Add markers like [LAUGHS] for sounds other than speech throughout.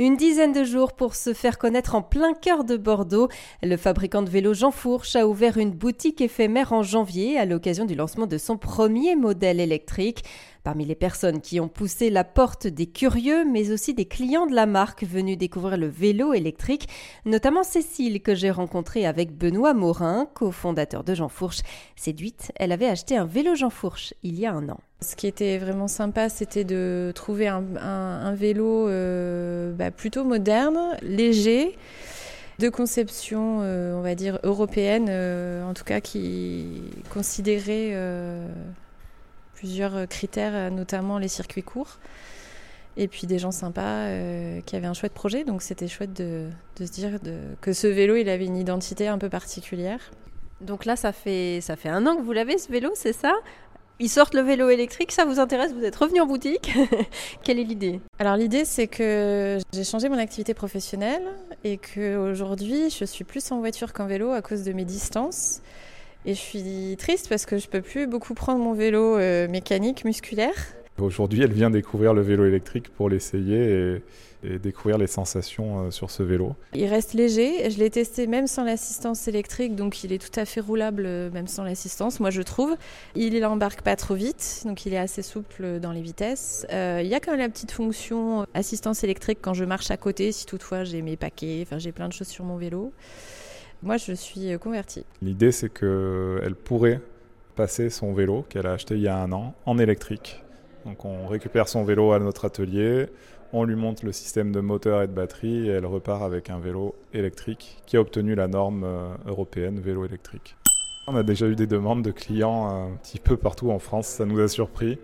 Une dizaine de jours pour se faire connaître en plein cœur de Bordeaux. Le fabricant de vélos Jean Fourche a ouvert une boutique éphémère en janvier à l'occasion du lancement de son premier modèle électrique. Parmi les personnes qui ont poussé la porte des curieux, mais aussi des clients de la marque venus découvrir le vélo électrique, notamment Cécile que j'ai rencontrée avec Benoît Morin, cofondateur de Jean Fourche. Séduite, elle avait acheté un vélo Jean Fourche il y a un an. Ce qui était vraiment sympa, c'était de trouver un, vélo euh, bah, plutôt moderne, léger de conception, euh, on va dire, européenne, euh, en tout cas qui considérait plusieurs euh, critères, euh, notamment les circuits courts. Et puis des gens sympas euh, qui avaient un chouette projet. Donc c'était chouette de, se dire que ce vélo, il avait une identité un peu particulière. Donc là, ça fait, ça fait un an que vous l'avez, ce vélo, c'est ça? Ils sortent le vélo électrique, ça vous intéresse Vous êtes revenu en boutique? [LAUGHS] Quelle est l'idée? Alors l'idée c'est que j'ai changé mon activité professionnelle et qu'aujourd'hui je suis plus en voiture qu'en vélo à cause de mes distances. Et je suis triste parce que je peux plus beaucoup prendre mon vélo euh, mécanique, musculaire. Aujourd'hui, elle vient découvrir le vélo électrique pour l'essayer et, découvrir les sensations euh, sur ce vélo. Il reste léger. Je l'ai testé même sans l'assistance électrique, donc il est tout à fait roulable euh, même sans l'assistance, moi je trouve. Il embarque pas trop vite, donc il est assez souple dans les vitesses. il y a quand même la petite fonction assistance électrique quand je marche à côté, si toutefois j'ai mes paquets, enfin j'ai plein de choses sur mon vélo. Moi, je suis euh, convertie. L'idée, c'est qu'elle pourrait passer son vélo qu'elle a acheté il y a un an en électrique. Donc, on récupère son vélo à notre atelier, on lui monte le système de moteur et de batterie et elle repart avec un vélo électrique qui a obtenu la norme euh, européenne vélo électrique. On a déjà eu des demandes de clients un petit peu partout en France, ça nous a surpris.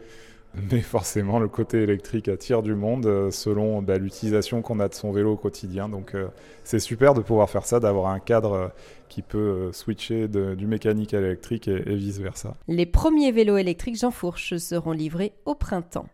Mais forcément, le côté électrique attire du monde euh, selon bah, l'utilisation qu'on a de son vélo au quotidien. Donc euh, c'est super de pouvoir faire ça, d'avoir un cadre euh, qui peut switcher du mécanique à l'électrique et, et vice-versa. Les premiers vélos électriques Jean Fourche seront livrés au printemps.